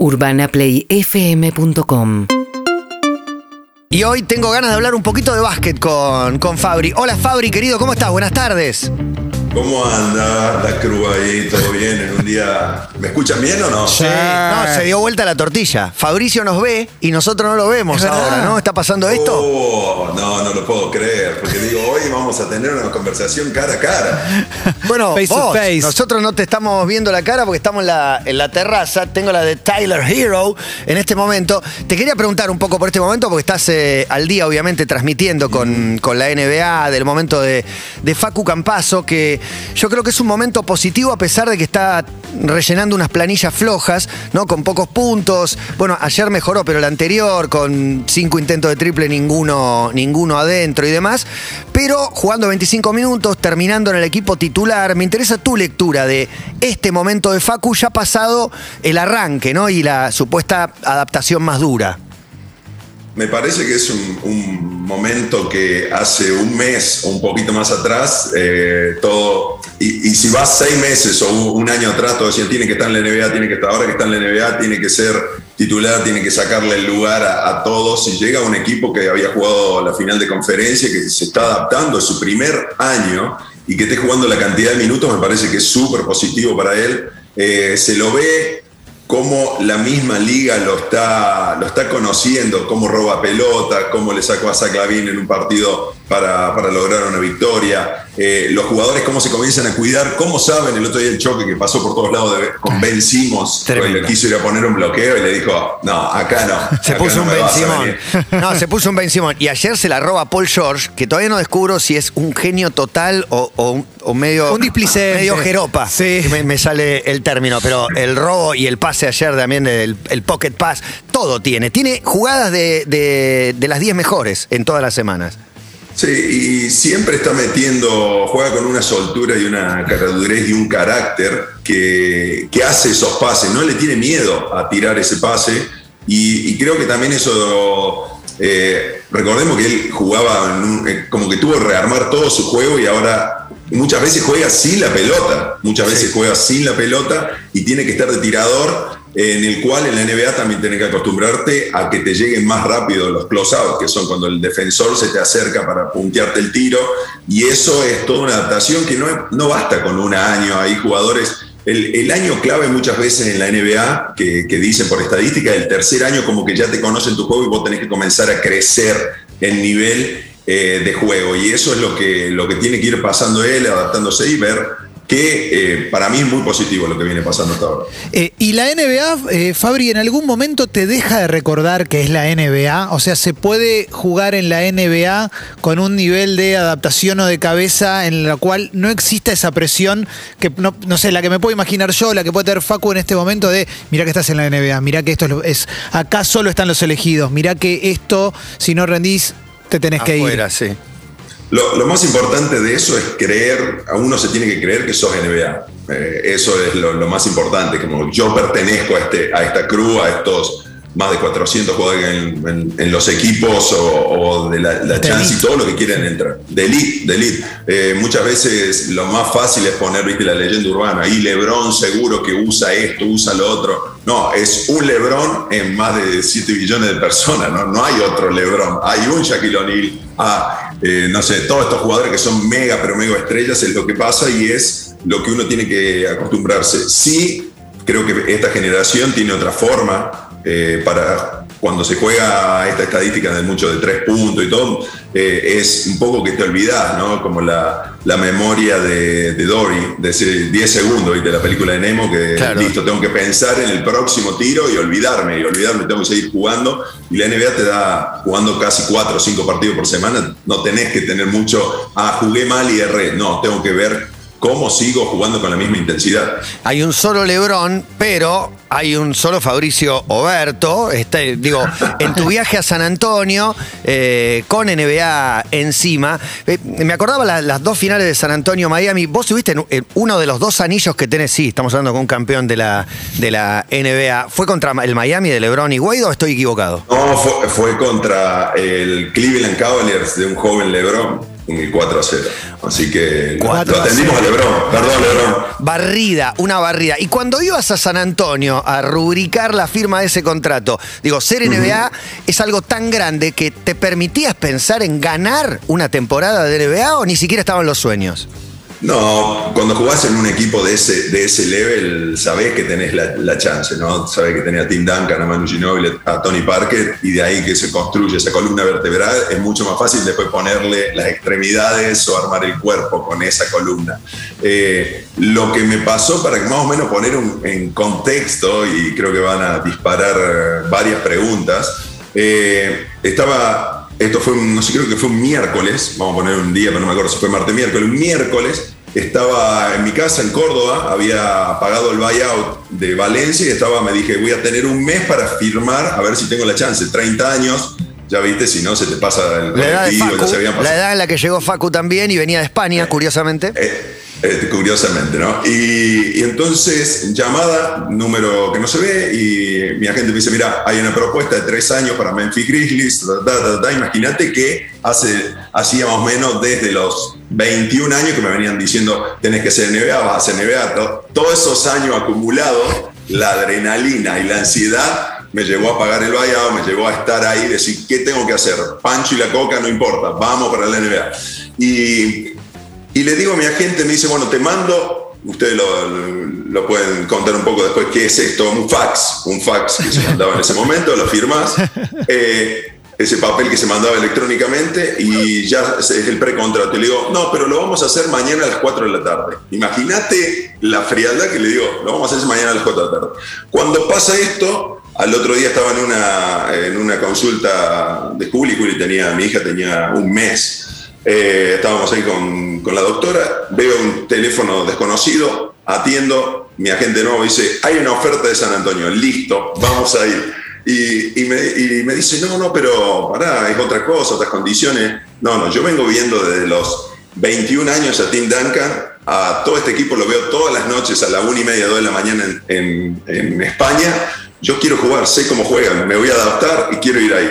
UrbanaPlayFM.com Y hoy tengo ganas de hablar un poquito de básquet con, con Fabri. Hola Fabri, querido, ¿cómo estás? Buenas tardes. ¿Cómo anda la cruz ahí? ¿Todo bien? En un día. ¿Me escuchan bien o no? Sí. No, se dio vuelta la tortilla. Fabricio nos ve y nosotros no lo vemos ahora, ¿no? ¿Está pasando esto? Oh, no, no lo puedo creer. Porque digo, hoy vamos a tener una conversación cara a cara. Bueno, Face to vos, face. nosotros no te estamos viendo la cara porque estamos en la, en la terraza. Tengo la de Tyler Hero en este momento. Te quería preguntar un poco por este momento porque estás eh, al día, obviamente, transmitiendo con, con la NBA del momento de, de Facu Campazo, que yo creo que es un momento positivo a pesar de que está rellenando unas planillas flojas, ¿no? Con pocos puntos. Bueno, ayer mejoró, pero el anterior, con cinco intentos de triple, ninguno, ninguno adentro y demás. Pero jugando 25 minutos, terminando en el equipo titular, me interesa tu lectura de este momento de Facu, ya pasado el arranque, ¿no? Y la supuesta adaptación más dura. Me parece que es un, un momento que hace un mes o un poquito más atrás, eh, todo. Y, si vas seis meses o un, año atrás, todo decían, tiene que estar en la NBA, tiene que estar, ahora que está en la NBA, tiene que ser titular, tiene que sacarle el lugar a, todos. Y llega un equipo que había jugado la final de conferencia, que se está adaptando a su primer año y que esté jugando la cantidad de minutos, me parece que es súper positivo para él. Eh, se lo ve cómo la misma liga lo está, lo está conociendo, cómo roba pelota, cómo le sacó a Zach Lavin en un partido para, para lograr una victoria, eh, los jugadores cómo se comienzan a cuidar, cómo saben el otro día el choque que pasó por todos lados de, con Ben Simmons, le quiso ir a poner un bloqueo y le dijo, no, acá no. Se acá puso no un Ben venir". No, se puso un Ben Simón. Y ayer se la roba Paul George, que todavía no descubro si es un genio total o, o- o medio. Un displicente. Medio jeropa. Sí. Me, me sale el término. Pero el robo y el pase ayer también, el, el pocket pass, todo tiene. Tiene jugadas de, de- de las 10 mejores en todas las semanas. Sí, y siempre está metiendo, juega con una soltura y una caradurez y un carácter que, que hace esos pases, no le tiene miedo a tirar ese pase. Y, y creo que también eso, eh, recordemos que él jugaba en un- eh, como que tuvo que rearmar todo su juego y ahora muchas veces juega sin la pelota, muchas veces juega sin la pelota y tiene que estar de tirador en el cual en la NBA también tienes que acostumbrarte a que te lleguen más rápido los close-out, que son cuando el defensor se te acerca para puntearte el tiro, y eso es toda una adaptación que no, no basta con un año, hay jugadores... El, el año clave muchas veces en la NBA, que, que dicen por estadística, el tercer año como que ya te conocen tu juego y vos tenés que comenzar a crecer el nivel eh, de juego. Y eso es lo que, lo que tiene que ir pasando él, adaptándose y ver que eh, para mí es muy positivo lo que viene pasando hasta ahora. Eh, y la NBA, eh, Fabri, en algún momento te deja de recordar que es la NBA. O sea, se puede jugar en la NBA con un nivel de adaptación o de cabeza en la cual no exista esa presión que no, no sé, la que me puedo imaginar yo, la que puede tener Facu en este momento de mira que estás en la NBA, mira que esto es, lo- es acá solo están los elegidos, mira que esto, si no rendís, te tenés que ir. Sí. Lo, más importante de eso es creer, a uno se tiene que creer que sos NBA. Eh, eso es lo, lo más importante, como yo pertenezco a, este, a esta crew, a estos más de 400 jugadores en, en- en los equipos o, o de la, la De chance y todo lo que quieren entrar. De elite, de elite. Eh, muchas veces lo más fácil es poner, viste, la leyenda urbana. Y Lebron seguro que usa esto, usa lo otro. No, es un Lebron en más de 7 billones de personas. No, no hay otro Lebron. Hay un Shaquille O'Neal. Ah, eh, no sé, todos estos jugadores que son mega, pero mega estrellas es lo que pasa y es lo que uno tiene que acostumbrarse. Sí, creo que esta generación tiene otra forma eh, para cuando se juega esta estadística de mucho de tres puntos y todo, eh, es un poco que te olvidas, ¿no? Como la, la memoria de, de Dory, de ese 10 segundos, ¿viste? La película de Nemo, que Claro. listo, tengo que pensar en el próximo tiro y olvidarme, y olvidarme, tengo que seguir jugando. Y la NBA te da, jugando casi 4 o 5 partidos por semana, no tenés que tener mucho, ah, jugué mal y erré. No, tengo que ver cómo sigo jugando con la misma intensidad. Hay un solo Lebrón, pero hay un solo Fabricio Oberto. Este, digo, en tu viaje a San Antonio, eh, con NBA encima, eh, me acordaba la- las dos finales de San Antonio-Miami. Vos tuviste en- en uno de los dos anillos que tenés, sí, estamos hablando con un campeón de la, de la NBA. ¿Fue contra el Miami de Lebrón y Wade o estoy equivocado? No, fue, fue contra el Cleveland Cavaliers de un joven LeBron. El 4 a 0. Así que lo- atendimos a cero. Lebron. Perdón, Lebron. Barrida, una barrida. Y cuando ibas a San Antonio a rubricar la firma de ese contrato, digo, ser NBA es algo tan grande que te permitías pensar en ganar una temporada de NBA o ni siquiera estaban los sueños. No, cuando jugás en un equipo de ese, de ese level, sabés que tenés la, chance, ¿no? Sabés que tenés a Tim Duncan, a Manu Ginobili, a Tony Parker, y de ahí que se construye esa columna vertebral, es mucho más fácil después ponerle las extremidades o armar el cuerpo con esa columna. Eh, lo que me pasó, para más o menos poner en contexto, y creo que van a disparar varias preguntas, eh, estaba esto fue, un, no sé, creo que fue un miércoles, vamos a poner un día, pero no me acuerdo si fue martes, miércoles, un miércoles, estaba en mi casa en Córdoba, había pagado el buyout de Valencia y estaba, me dije, voy a tener un mes para firmar, a ver si tengo la chance, 30 años, ya viste, si no se te pasa el La edad de ya se habían la pasado. edad en la que llegó Facu también y venía de España, curiosamente. Eh, eh, curiosamente, ¿no? Y, entonces, llamada, número que no se ve, y mi agente me dice, mira, hay una propuesta de tres años para Memphis Grizzlies, imagínate que hace, hacía más o menos desde los 21 años que me venían diciendo, tenés que ser NBA, vas a ser NBA, To- todos esos años acumulados, la adrenalina y la ansiedad me llevó a pagar el buyout, me llevó a estar ahí, decir, ¿qué tengo que hacer? Pancho y la coca, no importa, vamos para la NBA. Y y le digo a mi agente, me dice, bueno, te mando, ustedes lo, lo pueden contar un poco después, qué es esto, un fax, un fax que se mandaba en ese momento, lo firmas, eh, ese papel que se mandaba electrónicamente y ya es el precontrato. Y le digo, no, pero lo vamos a hacer mañana a las 4 de la tarde. Imagínate la frialdad que le digo, lo vamos a hacer mañana a las 4 de la tarde. Cuando pasa esto, al otro día estaba en una, en una consulta de Juli, Juli tenía, mi hija tenía un mes. Eh, estábamos ahí con, con la doctora, veo un teléfono desconocido, atiendo, mi agente nuevo dice, hay una oferta de San Antonio, listo, vamos a ir. Y, y me, y me dice, no, no, pero pará, es otra cosa, otras condiciones. No, no, yo vengo viendo desde los 21 años a Tim Duncan, a todo este equipo lo veo todas las noches a la una y media, dos de la mañana en, en- en España. Yo quiero jugar, sé cómo juegan, me voy a adaptar y quiero ir ahí.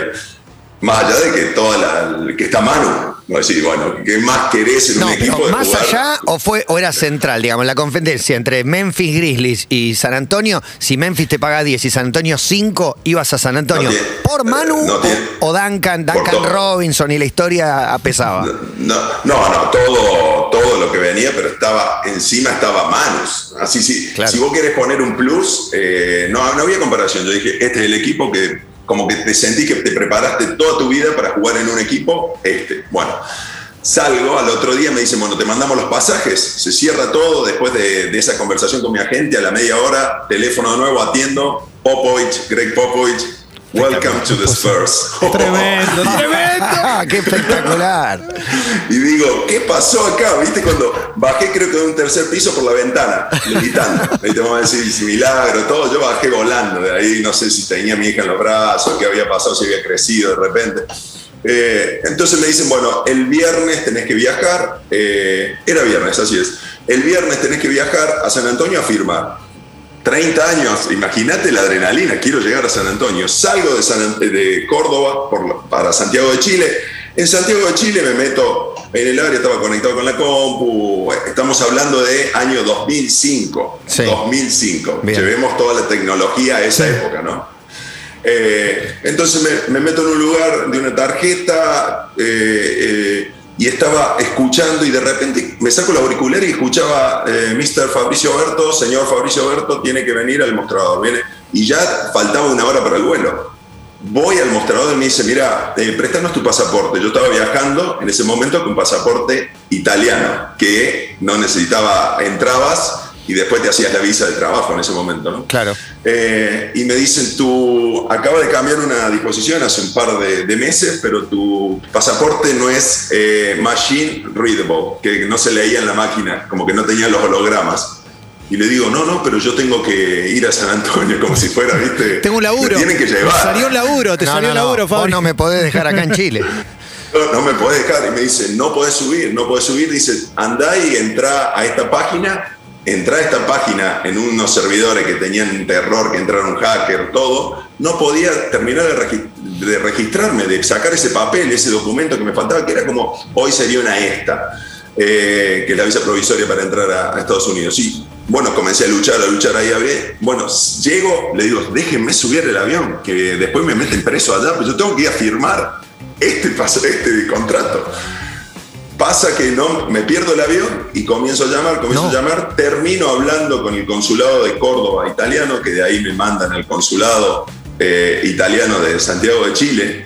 Más allá de que toda la, que está Manu, no decir, bueno, ¿qué más querés en No, un equipo pero de más jugar? allá o fue o era central, digamos, la competencia entre Memphis Grizzlies y San Antonio, si Memphis te paga 10 y San Antonio 5, ibas a San Antonio No tiene- por Manu no o- tiene- o, Duncan, Duncan. Robinson y la historia pesaba. No, no, no, todo, todo lo que venía, pero estaba encima estaba Manus. Así sí, Claro. si vos querés poner un plus, eh, no, no había comparación. Yo dije, este es el equipo que como que te sentí que te preparaste toda tu vida para jugar en un equipo, este. Bueno, salgo, al otro día me dicen, bueno, te mandamos los pasajes, se cierra todo después de, de esa conversación con mi agente, a la media hora, teléfono de nuevo, atiendo, Popovich, Greg Popovich, welcome to the Spurs. Tremendo, tremendo. Ah, ¡Qué espectacular! Y digo, ¿qué pasó acá? ¿Viste? Cuando bajé, creo que de un tercer piso por la ventana, gritando. Ahí te vamos a decir, "Si milagro, todo. Yo bajé volando de ahí, no sé si tenía a mi hija en los brazos, qué había pasado, si había crecido de repente. Eh, entonces me dicen, bueno, el viernes tenés que viajar. eh, era viernes, así es. El viernes tenés que viajar a San Antonio a firmar. 30 años, imagínate la adrenalina, quiero llegar a San Antonio. Salgo de, San An- de Córdoba por para Santiago de Chile. En Santiago de Chile me meto en el área, estaba conectado con la compu. Estamos hablando de año 2005. Sí. 2005. Bien. Llevemos toda la tecnología a esa época, ¿no? Eh, entonces me, me meto en un lugar de una tarjeta eh, eh, y estaba escuchando y de repente me saco la auricular y escuchaba eh, Mr. Fabricio Berto, señor Fabricio Berto, tiene que venir al mostrador. Viene, y ya faltaba una hora para el vuelo. Voy al mostrador y me dice, mira, eh, préstanos tu pasaporte. Yo estaba viajando en ese momento con pasaporte italiano, que no necesitaba, entrabas y después te hacías la visa de trabajo en ese momento, ¿no? Claro. Eh, y me dicen, tú acaba de cambiar una disposición hace un par de, de meses, pero tu pasaporte no es eh, machine readable, que no se leía en la máquina, como que no tenía los hologramas. Y le digo, no, no, pero yo tengo que ir a San Antonio, como si fuera, ¿viste? Tengo un laburo. Me tienen que Te llevar. salió un laburo, te No, salió no, un no, laburo, vos Fabri. no me podés dejar acá en Chile. No, no me podés dejar. Y me dice, no podés subir, no podés subir. Dice, andá y entra a esta página entrar a esta página en unos servidores que tenían terror, que entrara un hacker, todo, no podía terminar de, registrarme, de sacar ese papel, ese documento que me faltaba, que era como, hoy sería una esta, eh, que es la visa provisoria para entrar a, Estados Unidos. Y bueno, comencé a luchar, a luchar ahí, a ver. Bueno, llego, le digo, déjenme subir el avión, que después me meten preso allá, pero yo tengo que ir a firmar este, este contrato. Pasa que no, me pierdo el avión y comienzo a llamar, comienzo a llamar, termino hablando con el consulado de Córdoba italiano, que de ahí me mandan al consulado eh, italiano de Santiago de Chile.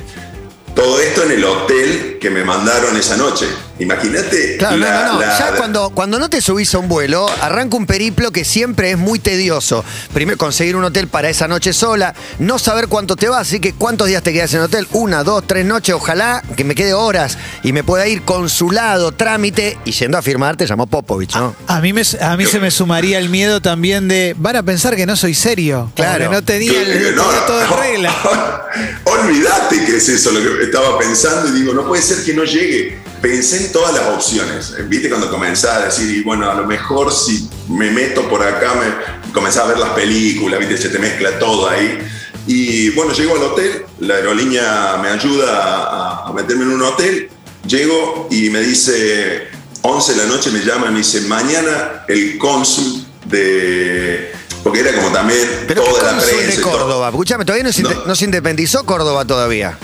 Todo esto en el hotel que me mandaron esa noche. Imagínate. Claro, no, no, Ya cuando, cuando no te subís a un vuelo, arranca un periplo que siempre es muy tedioso. Primero, conseguir un hotel para esa noche sola, no saber cuánto te va, así que cuántos días te quedas en el hotel, una, dos, tres noches, ojalá que me quede horas y me pueda ir consulado, trámite y yendo a firmar te llamo Popovich, ¿no? A, mí, me, a mí se me sumaría el miedo también de, van a pensar que no soy serio. Claro. no tenía el, todo en regla. Olvídate que es eso lo que estaba pensando y digo, no puede ser que no llegue pensé en todas las opciones. ¿Viste? Cuando comenzaba a decir, y bueno, a lo mejor si me meto por acá, me comenzaba a ver las películas, ¿viste? Se te mezcla todo ahí. Y bueno, llego al hotel, la aerolínea me ayuda a, meterme en un hotel, llego y me dice, 11 de la noche me llama y me dice, mañana el cónsul de... Porque era como también toda la prensa. de Córdoba? Escúchame, todavía no se independizó Córdova todavía.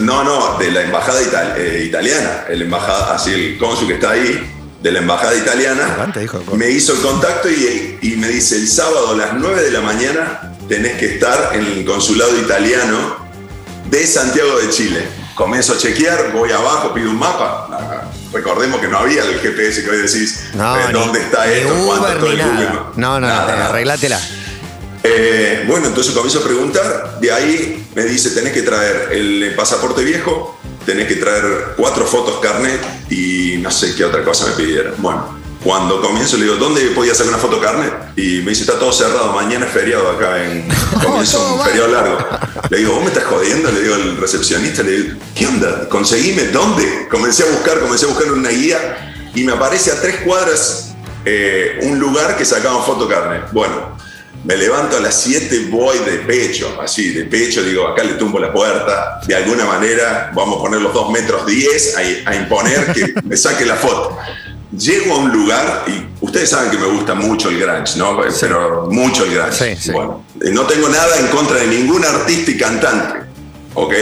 No, no, de la embajada eh, italiana, el embajada, así el cónsul que está ahí, de la embajada italiana, me hizo el contacto y, me dice, el sábado a las 9 de la mañana tenés que estar en el consulado italiano de Santiago de Chile. Comienzo a chequear, voy abajo, pido un mapa. Recordemos que no había el GPS que hoy decís, eh, ¿dónde está esto? ¿Cuánto No, no, no, arreglátela. Eh, bueno, entonces comienzo a preguntar, de ahí me dice, tenés que traer el pasaporte viejo, tenés que traer cuatro fotos carnet y no sé qué otra cosa me pidieron. Bueno, cuando comienzo le digo, ¿dónde podía hacer una foto carnet? Y me dice, está todo cerrado, mañana es feriado acá en... Comienzo un feriado largo. Le digo, ¿vos me estás jodiendo? Le digo al recepcionista, le digo, ¿qué onda? Conseguime, ¿dónde? Comencé a buscar, comencé a buscar una guía y me aparece a tres cuadras eh, un lugar que sacaban foto carnet. Bueno, me levanto a las 7, voy de pecho, así, de pecho, digo, acá le tumbo la puerta, de alguna manera vamos a poner los 2 metros 10 a, imponer que me saque la foto. Llego a un lugar y ustedes saben que me gusta mucho el grunge, ¿no? Pero mucho el grunge. Bueno, eh, no tengo nada en contra de ningún artista y cantante. ¿Ok?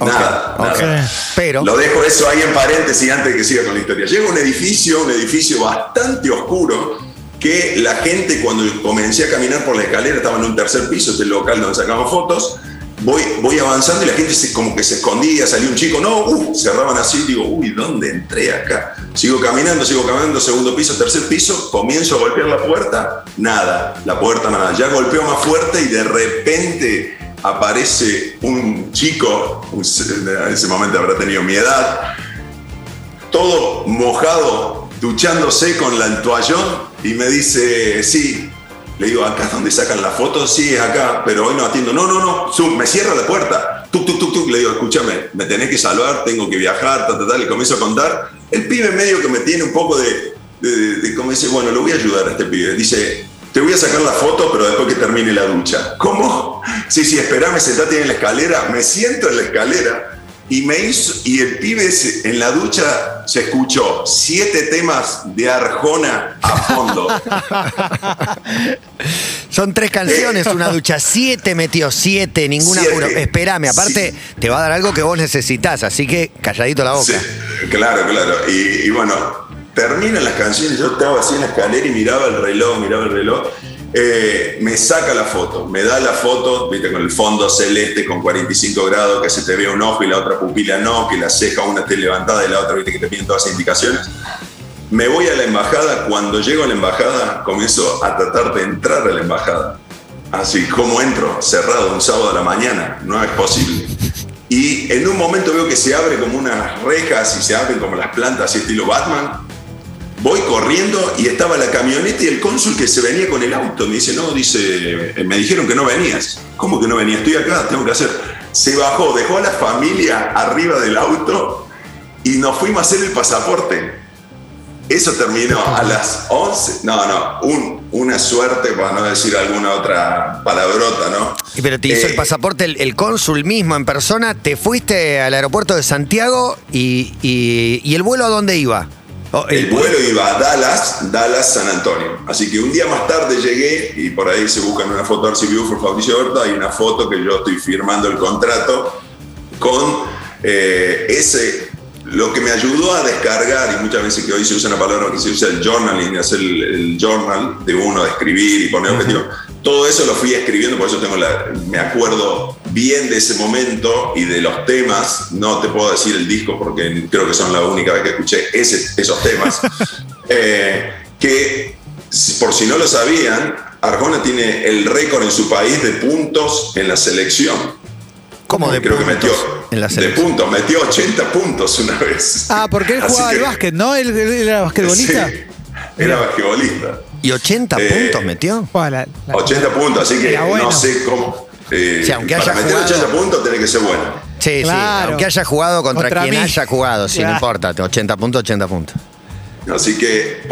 Nada, nada. Pero. Lo dejo eso ahí en paréntesis antes de que siga con la historia. Llego a un edificio, un edificio bastante oscuro, que la gente cuando comencé a caminar por la escalera, estaba en un tercer piso, este local donde sacamos fotos, voy, voy avanzando y la gente se, como que se escondía, salió un chico, no, uh, cerraban así, digo, uy, ¿dónde entré acá? Sigo caminando, sigo caminando, segundo piso, tercer piso, comienzo a golpear la puerta, nada, la puerta nada, ya golpeo más fuerte y de repente aparece un chico, en ese momento habrá tenido mi edad, todo mojado, duchándose con el toallón y me dice, sí. Le digo, ¿acá es donde sacan las fotos? Sí, es acá, pero hoy no atiendo. No, no, no, me cierra la puerta. Tuk, tuk, tuk, tuk. Le digo, escúchame, me tenés que salvar, tengo que viajar, tal, tal, tal. Le comienzo a contar. El pibe medio que me tiene un poco de, de, como dice, bueno, lo voy a ayudar a este pibe. Dice, te voy a sacar la foto, pero después que termine la ducha. ¿Cómo? Sí, sí, esperame, sentate en la escalera. Me siento en la escalera y me hizo, y el pibe en la ducha se escuchó siete temas de Arjona a fondo. Son tres canciones, una ducha. Siete metió, siete, ninguna siete. Espérame, aparte te va a dar algo que vos necesitas, así que calladito la boca. claro, claro. Y, y bueno, terminan las canciones, yo estaba así en la escalera y miraba el reloj, miraba el reloj. Eh, me saca la foto, me da la foto, viste, con el fondo celeste con 45 grados, que se te ve un ojo y la otra pupila no, que la ceja una esté levantada y la otra, viste, que te piden todas las indicaciones. Me voy a la embajada, cuando llego a la embajada comienzo a tratar de entrar a la embajada. Así, como entro? Cerrado un sábado a la mañana, no es posible. Y en un momento veo que se abre como unas rejas y se abren como las plantas así estilo Batman Voy corriendo y estaba la camioneta y el cónsul que se venía con el auto. Me dice, no, dice, me dijeron que no venías. ¿Cómo que no venía? Estoy acá, tengo que hacer. Se bajó, dejó a la familia arriba del auto y nos fuimos a hacer el pasaporte. Eso terminó a las 11. No, no, un- una suerte, para no decir alguna otra palabrota, ¿no? Y Pero te hizo Eh, el pasaporte el, el cónsul mismo en persona, te fuiste al aeropuerto de Santiago y, y- y el vuelo a dónde iba? Oh, El vuelo iba a Dallas, Dallas, San Antonio. Así que un día más tarde llegué y por ahí se buscan una foto de por Fabricio Berta. Hay una foto que yo estoy firmando el contrato con eh, ese. Lo que me ayudó a descargar, y muchas veces que hoy se usa una palabra que se usa el journaling, hacer el, el journal de uno, de escribir y poner objetivos. Todo eso lo fui escribiendo, por eso tengo la, me acuerdo bien de ese momento y de los temas. No te puedo decir el disco porque creo que son la única vez que escuché ese- esos temas. Eh, que, por si no lo sabían, Arjona tiene el récord en su país de puntos en la selección. ¿Cómo de Creo que puntos metió en la de puntos, metió 80 puntos una vez. Ah, porque él Así jugaba al que- básquet, ¿no? Él, él era basquetbolista. Sí, era basquetbolista. ¿Y 80 Eh, puntos metió? Buah, la- la- 80 puntos, así que bueno. no sé cómo. eh, Sí, aunque para haya meter jugado- 80 puntos tiene que ser bueno. Sí, Claro. sí. Aunque haya jugado contra, Contra quien mí. haya jugado, sí, no Claro. importa. 80 puntos, 80 puntos. Así que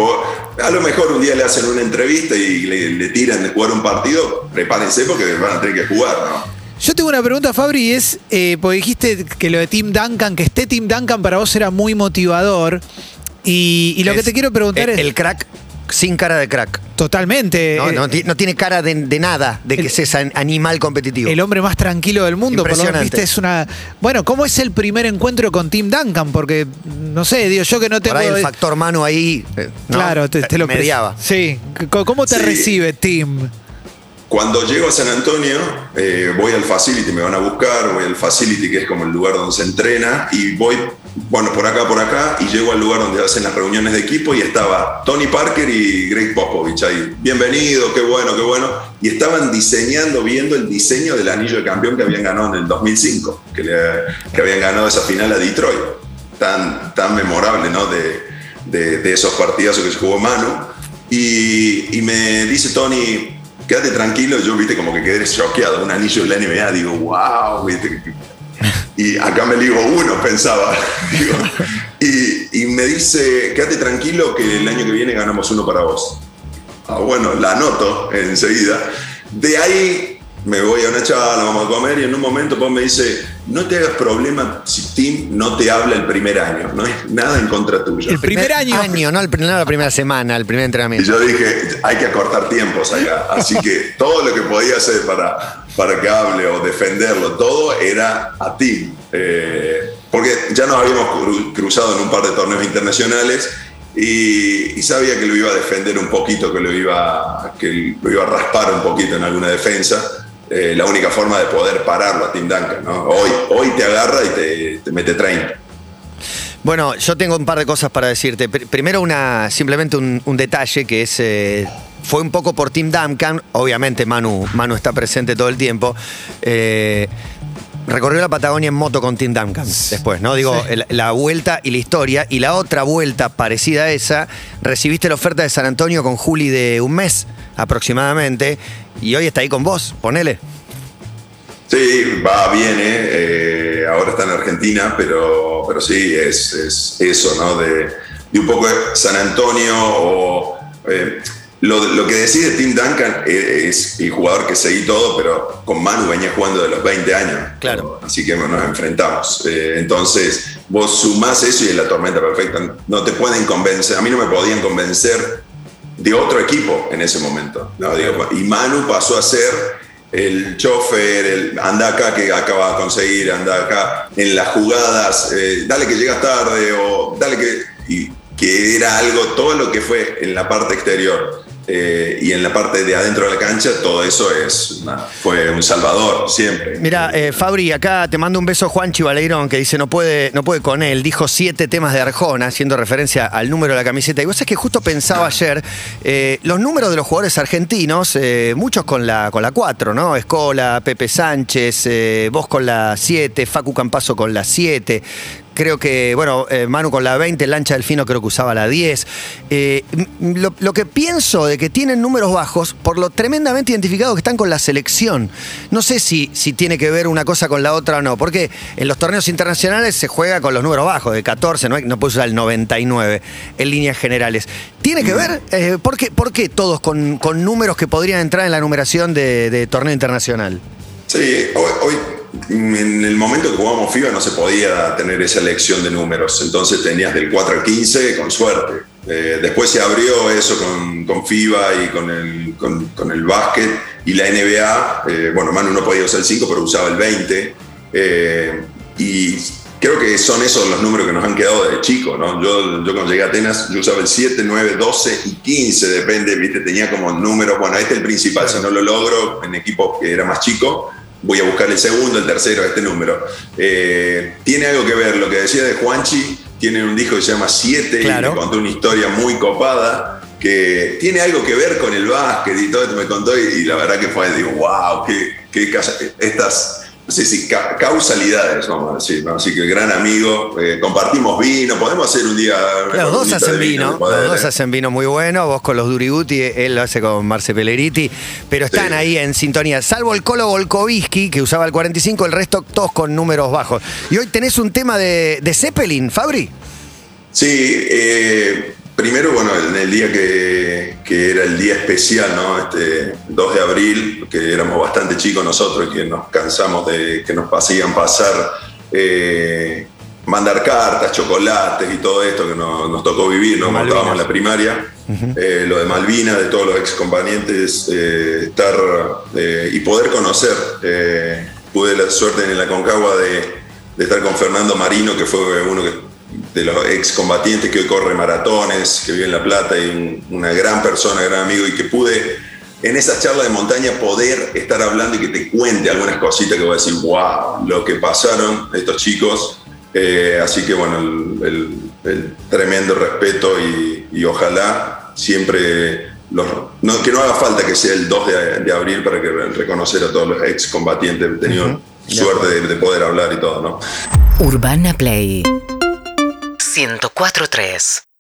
a lo mejor un día le hacen una entrevista y le, le tiran de jugar un partido, prepárense porque van a tener que jugar, ¿no? Yo tengo una pregunta, Fabri, y es, eh, porque dijiste que lo de Tim Duncan, que esté Tim Duncan para vos era muy motivador. Y, y lo que Es te quiero preguntar el, es, El crack sin cara de crack. totalmente, No, eh, no, ti- no tiene cara de, de nada, de que el- an- animal competitivo. el hombre más tranquilo del mundo, por lo Impresionante. viste, es una... Bueno, ¿cómo es el primer encuentro con Tim Duncan? Porque, no sé, digo, yo que no tengo... Por ahí el factor mano ahí. eh, ¿no? Claro, te, te lo pre- mediaba. Sí, ¿cómo te Sí. recibe Tim? Cuando llego a San Antonio, eh, voy al facility, me van a buscar, voy al facility, que es como el lugar donde se entrena, y voy, bueno, por acá, por acá, y llego al lugar donde hacen las reuniones de equipo, y estaba Tony Parker y Greg Popovich ahí. Bienvenido, qué bueno, qué bueno. Y estaban diseñando, viendo el diseño del anillo de campeón que habían ganado en el 2005, que, le- que habían ganado esa final a Detroit. Tan, tan memorable, ¿no? De, de, esos partidazos que se jugó Manu. Y, y me dice Tony, quédate tranquilo, yo viste como que quedé choqueado, un anillo de la NBA, digo, wow, viste. Y acá me digo uno, pensaba. Y, me dice, quédate tranquilo que el año que viene ganamos uno para vos. Ah, bueno, la anoto enseguida. De ahí me voy a una charla, vamos a comer y en un momento Pop me dice, no te hagas problema si Tim no te habla el primer año, no es nada en contra tuyo. El primer año. no, el, no la primera semana, el primer Y entrenamiento. yo dije, hay que acortar tiempos acá. Así que todo lo que podía hacer para, para que hable o defenderlo, todo era a ti. Eh, porque ya nos habíamos cru- cruzado en un par de torneos internacionales y, y sabía que lo iba a defender un poquito, que lo iba, que lo iba a raspar un poquito en alguna defensa. Eh, la única forma de poder pararlo a Tim Duncan. ¿no? Hoy, hoy te agarra y te, te mete 30. Bueno, yo tengo un par de cosas para decirte. Pr- Primero, una, simplemente un, un detalle que es. eh, fue un poco por Tim Duncan. Obviamente, Manu, Manu está presente todo el tiempo. Eh, recorrió la Patagonia en moto con Tim Duncan después, ¿no? Digo, el- la vuelta y la historia. Y la otra vuelta parecida a esa, recibiste la oferta de San Antonio con Juli de un mes aproximadamente. Y hoy está ahí con vos, ponele. Sí, va, viene. eh, ahora está en Argentina, pero, pero sí, es, es eso, ¿no? De, de un poco San Antonio o. eh, lo, lo que decide Tim Duncan es, es el jugador que seguí todo, pero con Manu venía jugando de los 20 años. Claro. Así que nos enfrentamos. Eh, entonces, vos sumás eso y es la tormenta perfecta. No te pueden convencer. A mí no me podían convencer de otro equipo en ese momento. ¿no? Digo, y Manu pasó a ser el chofer, el anda acá que acaba de conseguir, anda acá en las jugadas, eh, dale que llegas tarde o dale que... Y que era algo, todo lo que fue en la parte exterior eh, y en la parte de adentro de la cancha, todo eso es una- fue un salvador siempre. Mira, eh, Fabri, acá te mando un beso Juan Chivaleirón, que dice no puede, no puede con él. Dijo siete temas de Arjona, haciendo referencia al número de la camiseta. Y vos sabés que justo pensaba ayer, eh, los números de los jugadores argentinos, eh, muchos con la, con la 4, ¿no? Escola, Pepe Sánchez, vos con la 7, Facu Campazo con la 7. Creo que, bueno, eh, Manu con la 20, Lancha Delfino creo que usaba la 10. Eh, lo, lo que pienso de que tienen números bajos, por lo tremendamente identificados que están con la selección. No sé si, si tiene que ver una cosa con la otra o no, porque en los torneos internacionales se juega con los números bajos, de 14, no, hay- no puedes usar el 99 en líneas generales. ¿Tiene que ver? Eh, ¿por, qué, por qué todos con, con números que podrían entrar en la numeración de, de torneo internacional? Sí, hoy, hoy, en el momento que jugamos FIBA no se podía tener esa elección de números, entonces tenías del 4 al 15 con suerte. Eh, después se abrió eso con, con FIBA y con el, con, con el básquet y la NBA. eh, bueno, Manu no podía usar el 5, pero usaba el 20. eh, y creo que son esos los números que nos han quedado de chico, ¿no? Yo, yo cuando llegué a Atenas, yo usaba el 7, 9, 12 y 15, depende, ¿viste? Tenía como números, bueno, este es el principal, si no lo logro en equipos que era más chico, voy a buscar el segundo, el tercero, este número. Eh, tiene algo que ver, lo que decía de Juanchi, tiene un disco que se llama 7 Claro. y me contó una historia muy copada que tiene algo que ver con el básquet y todo esto me contó y, y la verdad que fue, digo, wow, qué, qué casa- estas, no sé si ca- causalidades, vamos a decir, ¿no? Así que gran amigo, eh, compartimos vino, podemos hacer un día... Los dos hacen vino, los dos ¿eh? hacen vino muy bueno, vos con los Duriguti, él lo hace con Marce Pelleriti, pero están Sí. ahí en sintonía, salvo el Colo Volkovisky, que usaba el 45, el resto todos con números bajos. Y hoy tenés un tema de, de Zeppelin, Fabri. Sí, eh, primero, bueno, en el día que, que era el día especial, ¿no? Este 2 de abril, que éramos bastante chicos nosotros, que nos cansamos de que nos hacían pasar, eh, mandar cartas, chocolates y todo esto que nos, nos tocó vivir, ¿no? Cuando estábamos en la primaria. Eh, lo de Malvinas, de todos los ex combatientes, estar eh, y poder conocer. eh, pude la suerte en la Concagua de, de estar con Fernando Marino, que fue uno que- de los ex combatientes que hoy corre maratones, que vive en La Plata y un- una gran persona, gran amigo, y que pude en esa charla de montaña poder estar hablando y que te cuente algunas cositas que voy a decir, wow, lo que pasaron estos chicos. Eh, así que bueno, el, el- el tremendo respeto y, y ojalá siempre, los, no, que no haga falta que sea el 2 de, de abril para que reconocer a todos los ex combatientes. He tenido suerte de, de poder hablar y todo, ¿no? Urbana Play 104.3